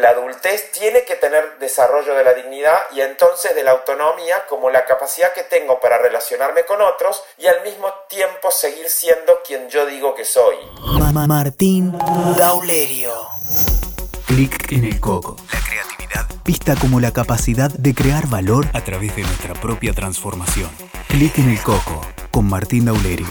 la adultez tiene que tener desarrollo de la dignidad y entonces de la autonomía como la capacidad que tengo para relacionarme con otros y al mismo tiempo seguir siendo quien yo digo que soy. Martín Daulerio. Clic en el coco. La creatividad. Vista como la capacidad de crear valor a través de nuestra propia transformación. Clic en el coco con Martín Daulerio.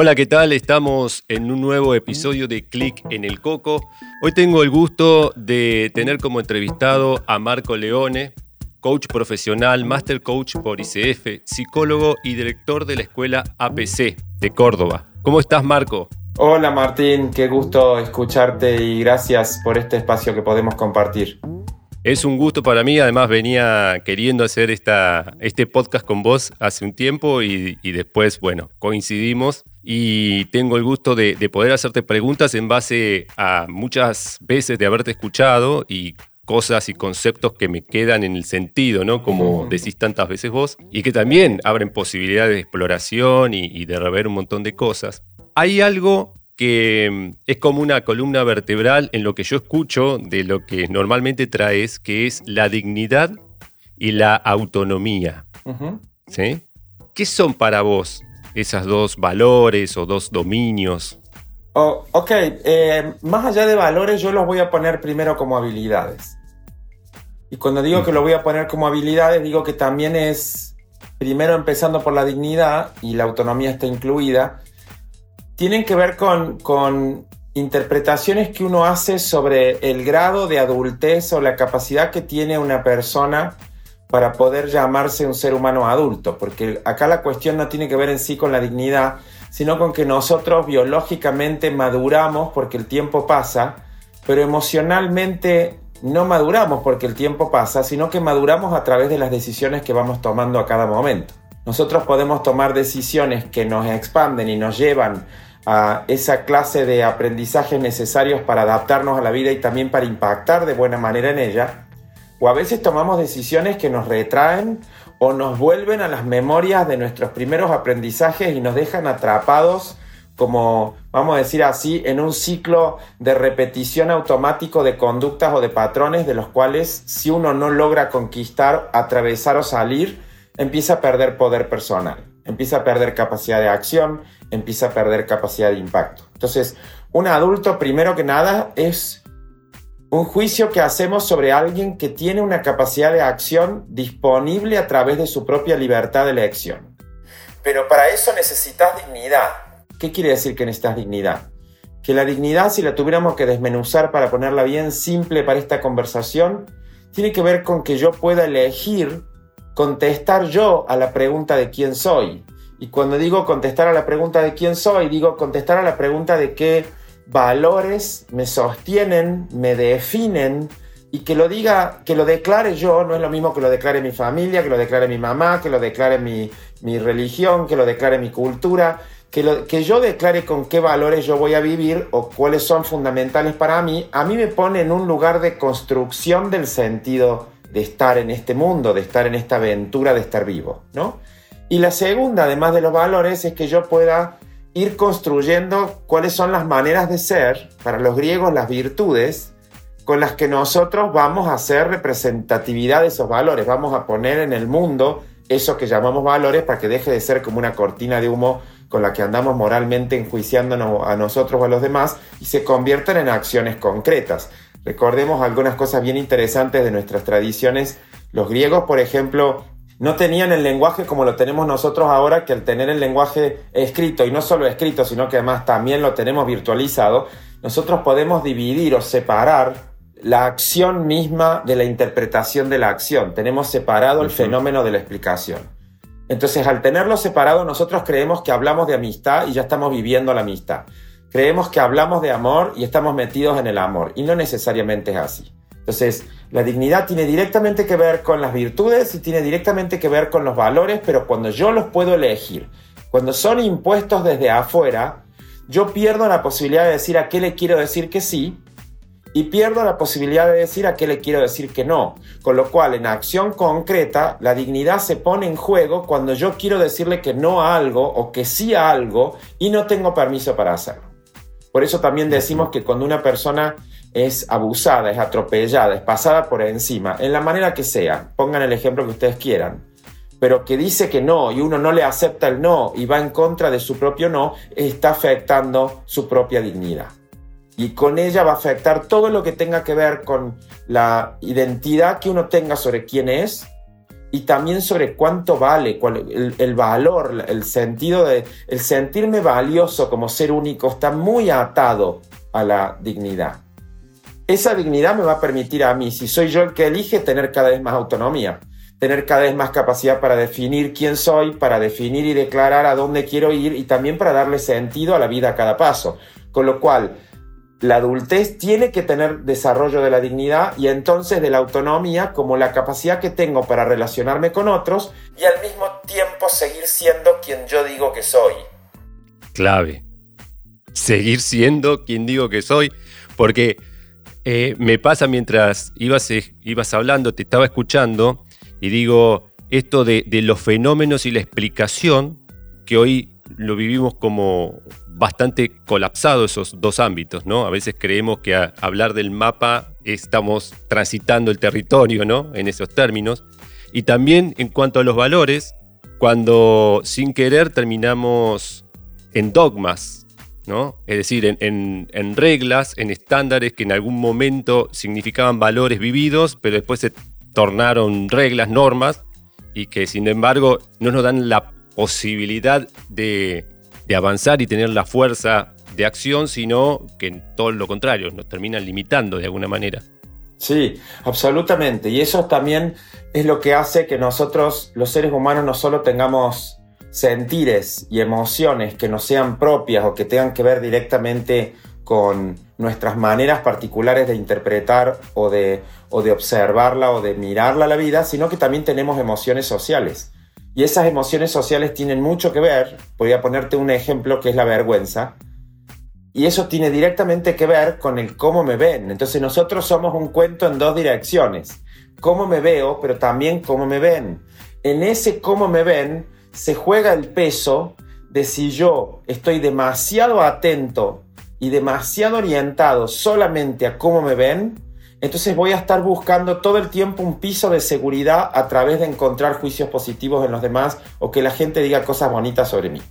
Hola, ¿qué tal? Estamos en un nuevo episodio de Click en el Coco. Hoy tengo el gusto de tener como entrevistado a Marco Leone, coach profesional, master coach por ICF, psicólogo y director de la escuela APC de Córdoba. ¿Cómo estás, Marco? Hola, Martín. Qué gusto escucharte y gracias por este espacio que podemos compartir. Es un gusto para mí, además venía queriendo hacer esta, este podcast con vos hace un tiempo y, después, bueno, coincidimos y tengo el gusto de, poder hacerte preguntas en base a muchas veces de haberte escuchado y cosas y conceptos que me quedan en el sentido, ¿no? Como decís tantas veces vos, y que también abren posibilidades de exploración y, y de rever un montón de cosas. Hay algo que mm, es como una columna vertebral en lo que yo escucho de lo que normalmente traes, que es la dignidad y la autonomía. ¿Sí? ¿Qué son para vos esas dos valores o dos dominios? Oh, ok, eh, más allá de valores yo los voy a poner primero como habilidades. Y cuando digo que lo voy a poner como habilidades, digo que también es, primero empezando por la dignidad, y la autonomía está incluida, tienen que ver con, interpretaciones que uno hace sobre el grado de adultez o la capacidad que tiene una persona para poder llamarse un ser humano adulto, porque acá la cuestión no tiene que ver en sí con la dignidad, sino con que nosotros biológicamente maduramos porque el tiempo pasa, pero emocionalmente no maduramos porque el tiempo pasa, sino que maduramos a través de las decisiones que vamos tomando a cada momento. Nosotros podemos tomar decisiones que nos expanden y nos llevan a esa clase de aprendizajes necesarios para adaptarnos a la vida y también para impactar de buena manera en ella, o a veces tomamos decisiones que nos retraen o nos vuelven a las memorias de nuestros primeros aprendizajes y nos dejan atrapados como, vamos a decir así, en un ciclo de repetición automático de conductas o de patrones de los cuales si uno no logra conquistar, atravesar o salir, empieza a perder poder personal, empieza a perder capacidad de acción, empieza a perder capacidad de impacto. Entonces, un adulto, primero que nada, es un juicio que hacemos sobre alguien que tiene una capacidad de acción disponible a través de su propia libertad de elección. Pero para eso necesitas dignidad. ¿Qué quiere decir que necesitas dignidad? Que la dignidad, si la tuviéramos que desmenuzar para ponerla bien simple para esta conversación, tiene que ver con que yo pueda elegir contestar yo a la pregunta de quién soy. Y cuando digo contestar a la pregunta de quién soy, digo contestar a la pregunta de qué valores me sostienen, me definen y que lo diga, que lo declare yo, no es lo mismo que lo declare mi familia, que lo declare mi mamá, que lo declare mi, religión, que lo declare mi cultura, que, lo, que yo declare con qué valores yo voy a vivir o cuáles son fundamentales para mí, a mí me pone en un lugar de construcción del sentido de estar en este mundo, de estar en esta aventura de estar vivo, ¿no? Y la segunda, además de los valores, es que yo pueda ir construyendo cuáles son las maneras de ser, para los griegos las virtudes, con las que nosotros vamos a hacer representatividad de esos valores, vamos a poner en el mundo eso que llamamos valores para que deje de ser como una cortina de humo con la que andamos moralmente enjuiciándonos a nosotros o a los demás y se conviertan en acciones concretas. Recordemos algunas cosas bien interesantes de nuestras tradiciones. Los griegos, por ejemplo, no tenían el lenguaje como lo tenemos nosotros ahora, que al tener el lenguaje escrito, y no solo escrito, sino que además también lo tenemos virtualizado, nosotros podemos dividir o separar la acción misma de la interpretación de la acción. Tenemos separado el fenómeno de la explicación. Entonces, al tenerlo separado, nosotros creemos que hablamos de amistad y ya estamos viviendo la amistad. Creemos que hablamos de amor y estamos metidos en el amor, y no necesariamente es así. Entonces, la dignidad tiene directamente que ver con las virtudes y tiene directamente que ver con los valores, pero cuando yo los puedo elegir, cuando son impuestos desde afuera, yo pierdo la posibilidad de decir a qué le quiero decir que sí y pierdo la posibilidad de decir a qué le quiero decir que no. Con lo cual, en acción concreta, la dignidad se pone en juego cuando yo quiero decirle que no a algo o que sí a algo y no tengo permiso para hacerlo. Por eso también decimos que cuando una persona es abusada, es atropellada, es pasada por encima, en la manera que sea, pongan el ejemplo que ustedes quieran, pero que dice que no y uno no le acepta el no y va en contra de su propio no, está afectando su propia dignidad. Y con ella va a afectar todo lo que tenga que ver con la identidad que uno tenga sobre quién es y también sobre cuánto vale, el, valor, el sentido de, el sentirme valioso como ser único está muy atado a la dignidad. Esa dignidad me va a permitir a mí, si soy yo el que elige, tener cada vez más autonomía, tener cada vez más capacidad para definir quién soy, para definir y declarar a dónde quiero ir y también para darle sentido a la vida a cada paso. Con lo cual, la adultez tiene que tener desarrollo de la dignidad y entonces de la autonomía como la capacidad que tengo para relacionarme con otros y al mismo tiempo seguir siendo quien yo digo que soy. Clave. Seguir siendo quien digo que soy, porque eh, me pasa mientras ibas, eh, ibas hablando, te estaba escuchando y digo esto de, de los fenómenos y la explicación que hoy lo vivimos como bastante colapsado esos dos ámbitos, ¿no? A veces creemos que a hablar del mapa estamos transitando el territorio, ¿no? En esos términos. Y también en cuanto a los valores, cuando sin querer terminamos en dogmas, Es decir, en, en reglas, en estándares que en algún momento significaban valores vividos, pero después se tornaron reglas, normas, y que sin embargo no nos dan la posibilidad de de avanzar y tener la fuerza de acción, sino que todo lo contrario, nos terminan limitando de alguna manera. Sí, absolutamente. Y eso también es lo que hace que nosotros, los seres humanos, no solo tengamos sentires y emociones que no sean propias o que tengan que ver directamente con nuestras maneras particulares de interpretar o de, o de observarla o de mirarla la vida, sino que también tenemos emociones sociales. Y esas emociones sociales tienen mucho que ver, podría ponerte un ejemplo que es la vergüenza, y eso tiene directamente que ver con el cómo me ven. Entonces nosotros somos un cuento en dos direcciones, cómo me veo, pero también cómo me ven. En ese cómo me ven se juega el peso de si yo estoy demasiado atento y demasiado orientado solamente a cómo me ven, entonces voy a estar buscando todo el tiempo un piso de seguridad a través de encontrar juicios positivos en los demás o que la gente diga cosas bonitas sobre mí.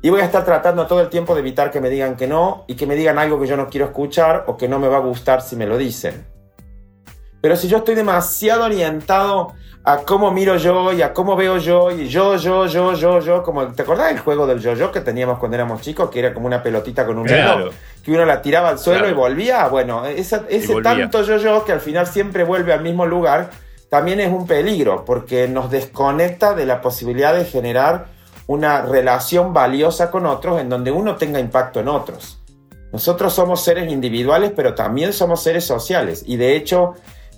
Y voy a estar tratando todo el tiempo de evitar que me digan que no y que me digan algo que yo no quiero escuchar o que no me va a gustar si me lo dicen. Pero si yo estoy demasiado orientado a cómo miro yo y a cómo veo yo y yo, yo, yo, yo, yo, como ¿te acordás del juego del yo-yo que teníamos cuando éramos chicos, que era como una pelotita con un reloj, que uno la tiraba al suelo y volvía? Bueno, ese, tanto yo-yo que al final siempre vuelve al mismo lugar, también es un peligro porque nos desconecta de la posibilidad de generar una relación valiosa con otros en donde uno tenga impacto en otros. Nosotros somos seres individuales, pero también somos seres sociales y de hecho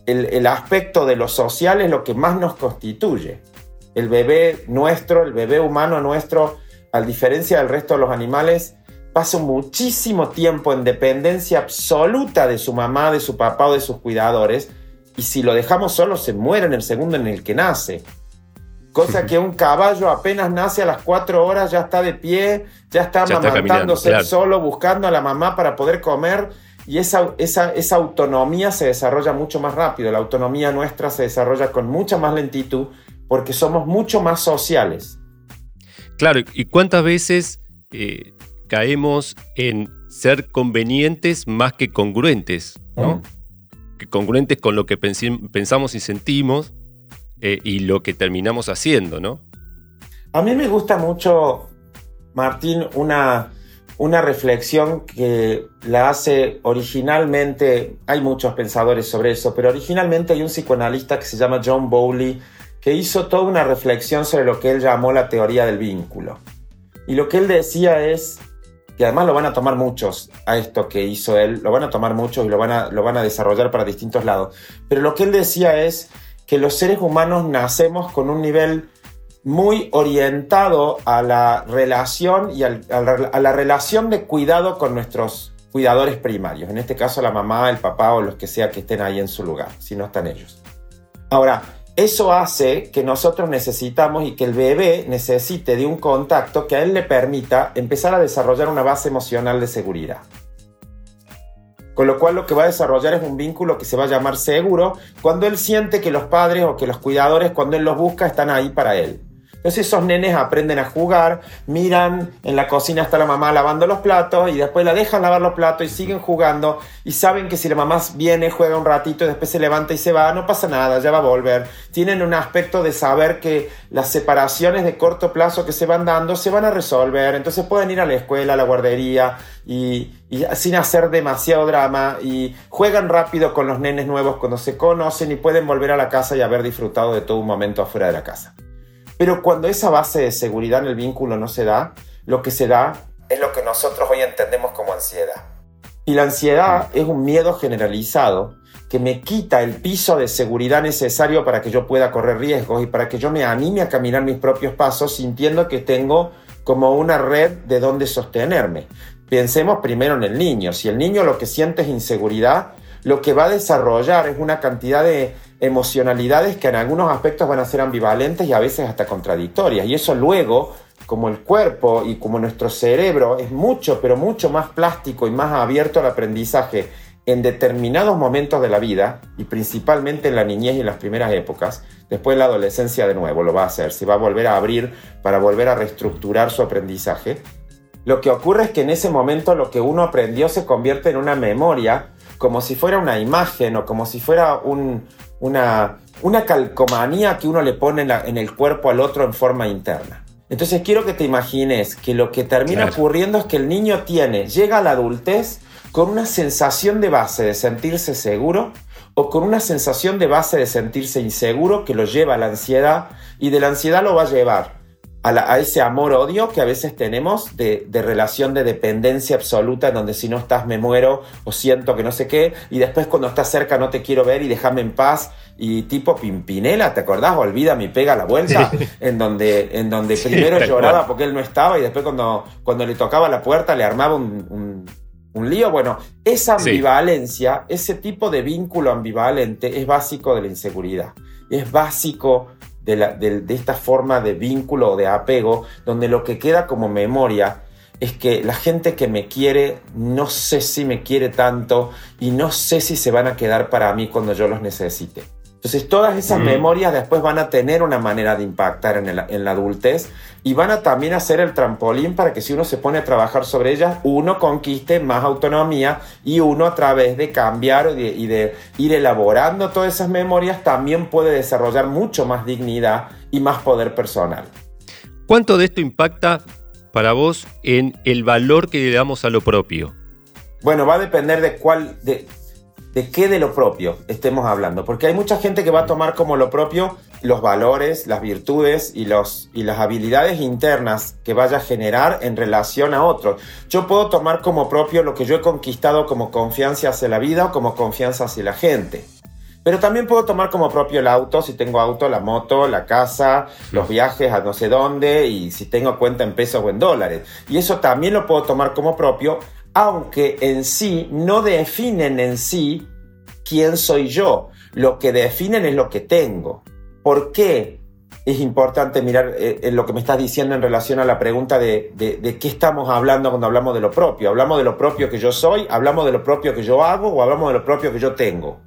el, aspecto de lo social es lo que más nos constituye. El bebé nuestro, el bebé humano nuestro, a diferencia del resto de los animales, pasa muchísimo tiempo en dependencia absoluta de su mamá, de su papá o de sus cuidadores, y si lo dejamos solo se muere en el segundo en el que nace. Cosa que un caballo apenas nace a las cuatro horas ya está de pie, ya está amamantándose solo, buscando a la mamá para poder comer y esa, esa, esa autonomía se desarrolla mucho más rápido. La autonomía nuestra se desarrolla con mucha más lentitud porque somos mucho más sociales. Claro, ¿y cuántas veces eh, caemos en ser convenientes más que congruentes? ¿no? Que congruentes con lo que pensamos y sentimos eh, y lo que terminamos haciendo, ¿no? A mí me gusta mucho, Martín, una, una reflexión que la hace originalmente, hay muchos pensadores sobre eso, pero originalmente hay un psicoanalista que se llama John Bowley que hizo toda una reflexión sobre lo que él llamó la teoría del vínculo. Y lo que él decía es, que además lo van a tomar muchos a esto que hizo él, lo van a tomar muchos y lo van a, lo van a desarrollar para distintos lados, pero lo que él decía es que los seres humanos nacemos con un nivel muy orientado a la relación y a, la, relación de cuidado con nuestros cuidadores primarios, en este caso la mamá, el papá o los que sea que estén ahí en su lugar, si no están ellos. Ahora, eso hace que nosotros necesitamos y que el bebé necesite de un contacto que a él le permita empezar a desarrollar una base emocional de seguridad. Con lo cual lo que va a desarrollar es un vínculo que se va a llamar seguro cuando él siente que los padres o que los cuidadores, cuando él los busca, están ahí para él. Entonces esos nenes aprenden a jugar, miran, en la cocina está la mamá lavando los platos y después la dejan lavar los platos y siguen jugando y saben que si la mamá viene, juega un ratito y después se levanta y se va, no pasa nada, ya va a volver. Tienen un aspecto de saber que las separaciones de corto plazo que se van dando se van a resolver, entonces pueden ir a la escuela, a la guardería y, y sin hacer demasiado drama y juegan rápido con los nenes nuevos cuando se conocen y pueden volver a la casa y haber disfrutado de todo un momento afuera de la casa. Pero cuando esa base de seguridad en el vínculo no se da, lo que se da es lo que nosotros hoy entendemos como ansiedad. Y la ansiedad es un miedo generalizado que me quita el piso de seguridad necesario para que yo pueda correr riesgos y para que yo me anime a caminar mis propios pasos sintiendo que tengo como una red de donde sostenerme. Pensemos primero en el niño. Si el niño lo que siente es inseguridad, lo que va a desarrollar es una cantidad de emocionalidades que en algunos aspectos van a ser ambivalentes y a veces hasta contradictorias. Y eso luego, como el cuerpo y como nuestro cerebro es mucho, pero mucho más plástico y más abierto al aprendizaje en determinados momentos de la vida, y principalmente en la niñez y en las primeras épocas, después en la adolescencia de nuevo lo va a hacer, se va a volver a abrir para volver a reestructurar su aprendizaje. Lo que ocurre es que en ese momento lo que uno aprendió se convierte en una memoria, como si fuera una imagen o como si fuera un, una, una calcomanía que uno le pone en, el cuerpo al otro en forma interna. Entonces quiero que te imagines que lo que termina ocurriendo es que el niño tiene, llega a la adultez con una sensación de base de sentirse seguro o con una sensación de base de sentirse inseguro que lo lleva a la ansiedad y de la ansiedad lo va a llevar a, ese amor-odio que a veces tenemos de, relación de dependencia absoluta, en donde si no estás me muero o siento que no sé qué, y después cuando estás cerca no te quiero ver y déjame en paz, y tipo Pimpinela, ¿te acordás? Olvida mi pega la vuelta, en donde, en donde primero lloraba porque él no estaba y después cuando, cuando le tocaba la puerta le armaba un, lío. Bueno, esa ambivalencia, ese tipo de vínculo ambivalente es básico de la inseguridad, es básico de, esta forma de vínculo o de apego, donde lo que queda como memoria es que la gente que me quiere no sé si me quiere tanto y no sé si se van a quedar para mí cuando yo los necesite. Entonces todas esas memorias después van a tener una manera de impactar en, en, la adultez y van a también hacer el trampolín para que si uno se pone a trabajar sobre ellas, uno conquiste más autonomía y uno a través de cambiar y de, ir elaborando todas esas memorias también puede desarrollar mucho más dignidad y más poder personal. ¿Cuánto de esto impacta para vos en el valor que le damos a lo propio? Bueno, va a depender de cuál, de, de qué de lo propio estemos hablando, porque hay mucha gente que va a tomar como lo propio los valores, las virtudes y, los, y las habilidades internas que vaya a generar en relación a otros. Yo puedo tomar como propio lo que yo he conquistado como confianza hacia la vida o como confianza hacia la gente. Pero también puedo tomar como propio el auto, si tengo auto, la moto, la casa, los viajes a no sé dónde y si tengo cuenta en pesos o en dólares. Y eso también lo puedo tomar como propio aunque en sí no definen en sí quién soy yo. Lo que definen es lo que tengo. ¿Por qué es importante mirar eh, en lo que me estás diciendo en relación a la pregunta de, de, qué estamos hablando cuando hablamos de lo propio? ¿Hablamos de lo propio que yo soy? ¿Hablamos de lo propio que yo hago? ¿O hablamos de lo propio que yo tengo?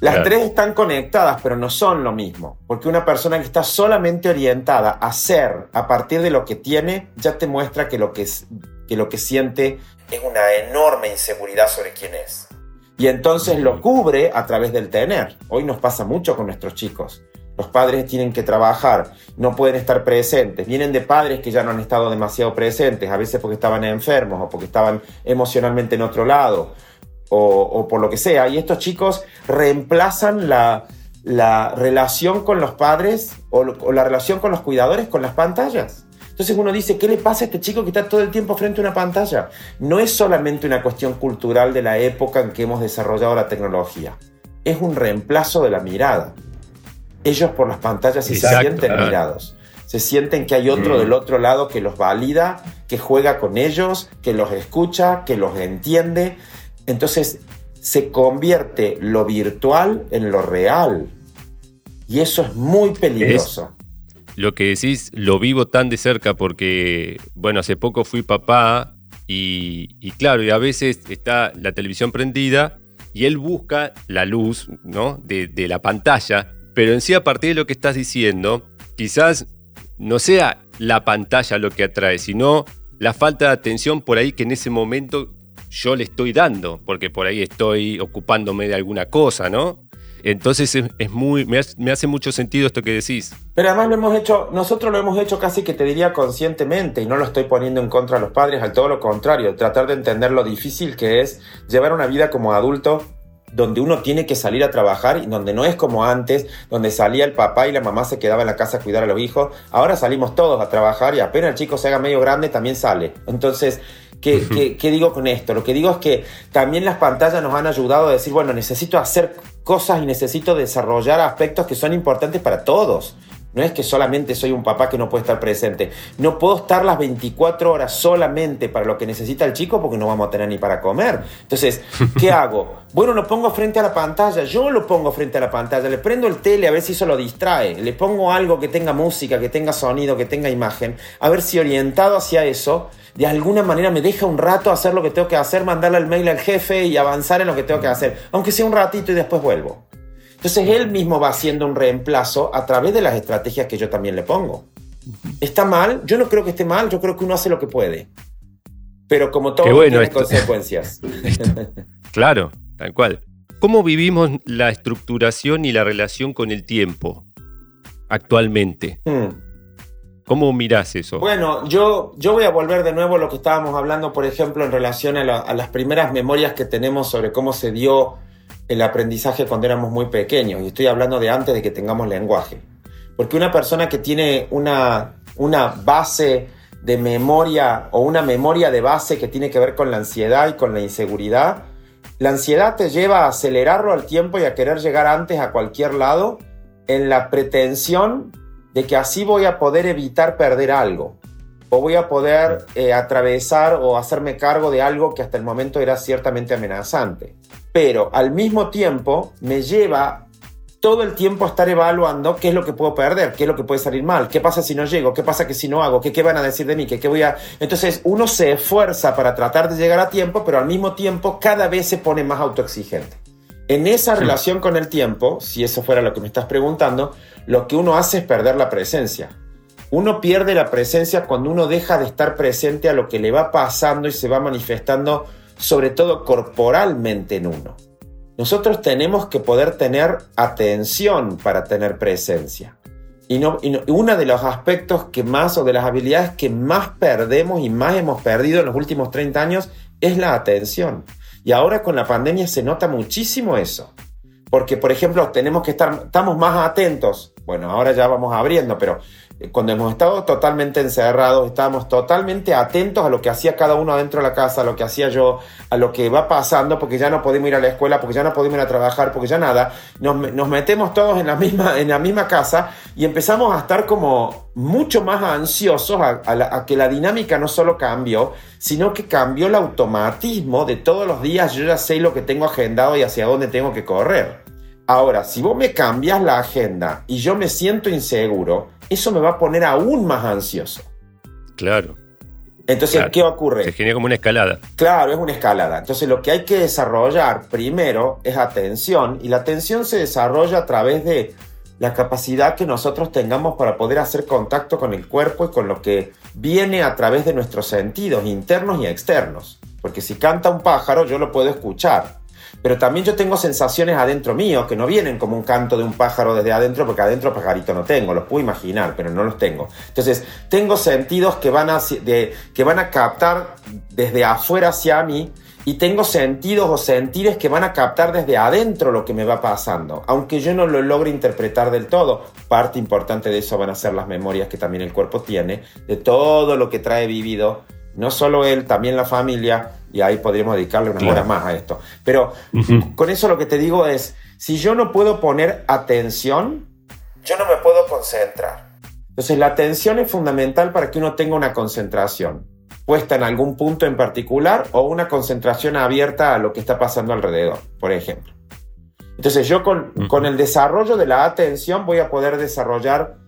Las tres están conectadas, pero no son lo mismo. Porque una persona que está solamente orientada a ser a partir de lo que tiene, ya te muestra que lo que, que, lo que siente es una enorme inseguridad sobre quién es. Y entonces lo cubre a través del tener. Hoy nos pasa mucho con nuestros chicos. Los padres tienen que trabajar, no pueden estar presentes. Vienen de padres que ya no han estado demasiado presentes, a veces porque estaban enfermos o porque estaban emocionalmente en otro lado o, por lo que sea. Y estos chicos reemplazan la, relación con los padres o la relación con los cuidadores con las pantallas. Entonces uno dice, ¿qué le pasa a este chico que está todo el tiempo frente a una pantalla? No es solamente una cuestión cultural de la época en que hemos desarrollado la tecnología, es un reemplazo de la mirada. Ellos por las pantallas se sienten mirados, se sienten que hay otro mm. del otro lado que los valida, que juega con ellos, que los escucha, que los entiende. Entonces se convierte lo virtual en lo real. Y eso es muy peligroso lo que decís lo vivo tan de cerca porque, bueno, hace poco fui papá y, claro, y a veces está la televisión prendida y él busca la luz ¿no? de, de la pantalla, pero en sí a partir de lo que estás diciendo, quizás no sea la pantalla lo que atrae, sino la falta de atención por ahí que en ese momento yo le estoy dando, porque por ahí estoy ocupándome de alguna cosa, ¿no? Entonces es, muy, me hace, mucho sentido esto que decís. Pero además lo hemos hecho, nosotros lo hemos hecho casi que te diría conscientemente y no lo estoy poniendo en contra de los padres, al todo lo contrario, tratar de entender lo difícil que es llevar una vida como adulto donde uno tiene que salir a trabajar y donde no es como antes, donde salía el papá y la mamá se quedaba en la casa a cuidar a los hijos. Ahora salimos todos a trabajar y apenas el chico se haga medio grande también sale. Entonces, ¿qué, qué digo con esto? Lo que digo es que también las pantallas nos han ayudado a decir, bueno, necesito hacer cosas y necesito desarrollar aspectos que son importantes para todos. No es que solamente soy un papá que no puede estar presente. No puedo estar las 24 horas solamente para lo que necesita el chico porque no vamos a tener ni para comer. Entonces, ¿qué hago? Bueno, lo pongo frente a la pantalla. Yo lo pongo frente a la pantalla. Le prendo el tele a ver si eso lo distrae. Le pongo algo que tenga música, que tenga sonido, que tenga imagen. A ver si orientado hacia eso, de alguna manera me deja un rato hacer lo que tengo que hacer, mandarle el mail al jefe y avanzar en lo que tengo que hacer. Aunque sea un ratito y después vuelvo. Entonces él mismo va haciendo un reemplazo a través de las estrategias que yo también le pongo. ¿Está mal? Yo no creo que esté mal, yo creo que uno hace lo que puede. Pero como todo tiene consecuencias. claro, tal cual. ¿Cómo vivimos la estructuración y la relación con el tiempo actualmente? Hmm. ¿Cómo miras eso? Bueno, yo, yo voy a volver de nuevo a lo que estábamos hablando, por ejemplo, en relación a, a las primeras memorias que tenemos sobre cómo se dio el aprendizaje cuando éramos muy pequeños, y estoy hablando de antes de que tengamos lenguaje. Porque una persona que tiene una, una base de memoria o una memoria de base que tiene que ver con la ansiedad y con la inseguridad, la ansiedad te lleva a acelerarlo al tiempo y a querer llegar antes a cualquier lado en la pretensión de que así voy a poder evitar perder algo o voy a poder eh, atravesar o hacerme cargo de algo que hasta el momento era ciertamente amenazante pero al mismo tiempo me lleva todo el tiempo a estar evaluando qué es lo que puedo perder, qué es lo que puede salir mal, qué pasa si no llego, qué pasa que si no hago, qué, qué van a decir de mí, qué, qué voy a... Entonces uno se esfuerza para tratar de llegar a tiempo, pero al mismo tiempo cada vez se pone más autoexigente. En esa relación con el tiempo, si eso fuera lo que me estás preguntando, lo que uno hace es perder la presencia. Uno pierde la presencia cuando uno deja de estar presente a lo que le va pasando y se va manifestando sobre todo corporalmente en uno. Nosotros tenemos que poder tener atención para tener presencia. Y, no, uno de los aspectos que más o de las habilidades que más perdemos y más hemos perdido en los últimos 30 años es la atención. Y ahora con la pandemia se nota muchísimo eso. Porque, por ejemplo, tenemos que estar, estamos más atentos. Bueno, ahora ya vamos abriendo, pero cuando hemos estado totalmente encerrados, estábamos totalmente atentos a lo que hacía cada uno adentro de la casa, a lo que hacía yo, a lo que va pasando, porque ya no podemos ir a la escuela, porque ya no podemos ir a trabajar, porque ya nada. Nos, metemos todos en la, misma, en la misma casa y empezamos a estar como mucho más ansiosos a, a que la dinámica no solo cambió, sino que cambió el automatismo de todos los días. Yo ya sé lo que tengo agendado y hacia dónde tengo que correr. Ahora, si vos me cambias la agenda y yo me siento inseguro, eso me va a poner aún más ansioso. Claro. Entonces, ¿qué ocurre? Se genera como una escalada. Claro, es una escalada. Entonces, lo que hay que desarrollar primero es atención y la atención se desarrolla a través de la capacidad que nosotros tengamos para poder hacer contacto con el cuerpo y con lo que viene a través de nuestros sentidos internos y externos. Porque si canta un pájaro, yo lo puedo escuchar pero también yo tengo sensaciones adentro mío que no vienen como un canto de un pájaro desde adentro, porque adentro pajarito no tengo, los puedo imaginar, pero no los tengo. Entonces, tengo sentidos que van a, que van a captar desde afuera hacia mí y tengo sentidos o sentires que van a captar desde adentro lo que me va pasando, aunque yo no lo logre interpretar del todo. Parte importante de eso van a ser las memorias que también el cuerpo tiene, de todo lo que trae vivido, no solo él, también la familia, y ahí podríamos dedicarle unas horas más a esto. Pero con eso lo que te digo es, si yo no puedo poner atención, yo no me puedo concentrar. Entonces la atención es fundamental para que uno tenga una concentración puesta en algún punto en particular o una concentración abierta a lo que está pasando alrededor, por ejemplo. Entonces yo con, con el desarrollo de la atención voy a poder desarrollar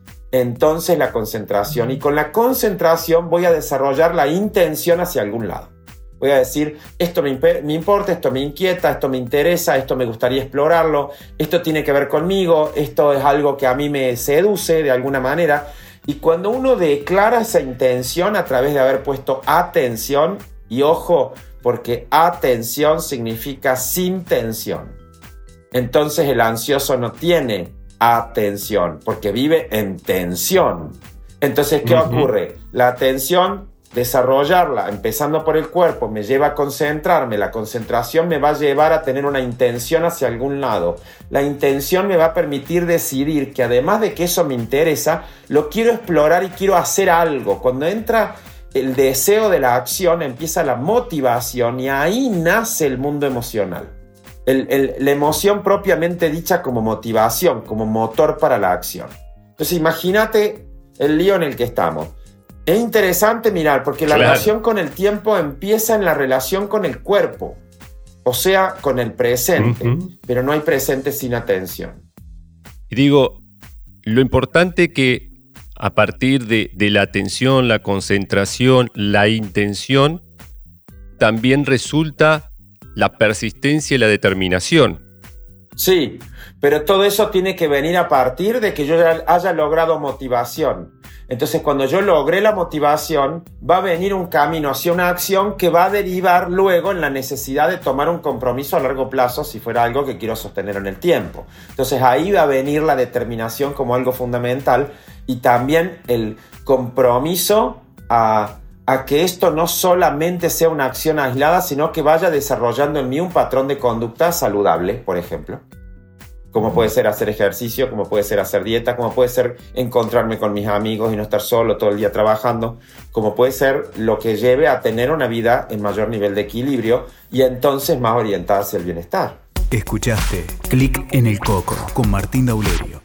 entonces la concentración y con la concentración voy a desarrollar la intención hacia algún lado. Voy a decir, esto me, importa, esto me inquieta, esto me interesa, esto me gustaría explorarlo, esto tiene que ver conmigo, esto es algo que a mí me seduce de alguna manera. Y cuando uno declara esa intención a través de haber puesto atención, y ojo, porque atención significa sin tensión. Entonces el ansioso no tiene atención, porque vive en tensión. Entonces, ¿qué ocurre? La atención, desarrollarla, empezando por el cuerpo, me lleva a concentrarme. La concentración me va a llevar a tener una intención hacia algún lado. La intención me va a permitir decidir que además de que eso me interesa, lo quiero explorar y quiero hacer algo. Cuando entra el deseo de la acción, empieza la motivación y ahí nace el mundo emocional la emoción propiamente dicha como motivación, como motor para la acción. Entonces imagínate el lío en el que estamos. Es interesante mirar porque la relación con el tiempo empieza en la relación con el cuerpo, o sea, con el presente, pero no hay presente sin atención. Y digo, lo importante que a partir de, de la atención, la concentración, la intención, también resulta la persistencia y la determinación. Sí, pero todo eso tiene que venir a partir de que yo haya logrado motivación. Entonces, cuando yo logré la motivación, va a venir un camino hacia una acción que va a derivar luego en la necesidad de tomar un compromiso a largo plazo si fuera algo que quiero sostener en el tiempo. Entonces, ahí va a venir la determinación como algo fundamental y también el compromiso a a que esto no solamente sea una acción aislada, sino que vaya desarrollando en mí un patrón de conducta saludable, por ejemplo. Como puede ser hacer ejercicio, como puede ser hacer dieta, como puede ser encontrarme con mis amigos y no estar solo todo el día trabajando, como puede ser lo que lleve a tener una vida en mayor nivel de equilibrio y entonces más orientada hacia el bienestar. Escuchaste Clic en el Coco con Martín Daulerio.